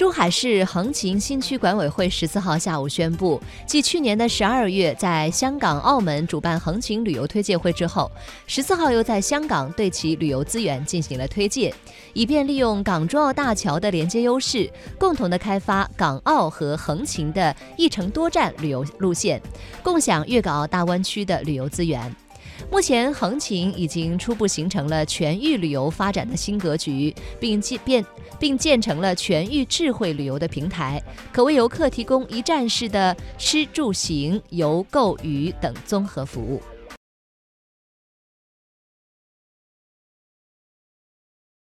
珠海市横琴新区管委会十四号下午宣布，继去年的十二月在香港、澳门主办横琴旅游推介会之后，十四号又在香港对其旅游资源进行了推介，以便利用港珠澳大桥的连接优势，共同的开发港澳和横琴的一城多站旅游路线，共享粤港澳大湾区的旅游资源。目前，横琴已经初步形成了全域旅游发展的新格局，并建变并建成了全域智慧旅游的平台，可为游客提供一站式的吃住行、游购娱等综合服务。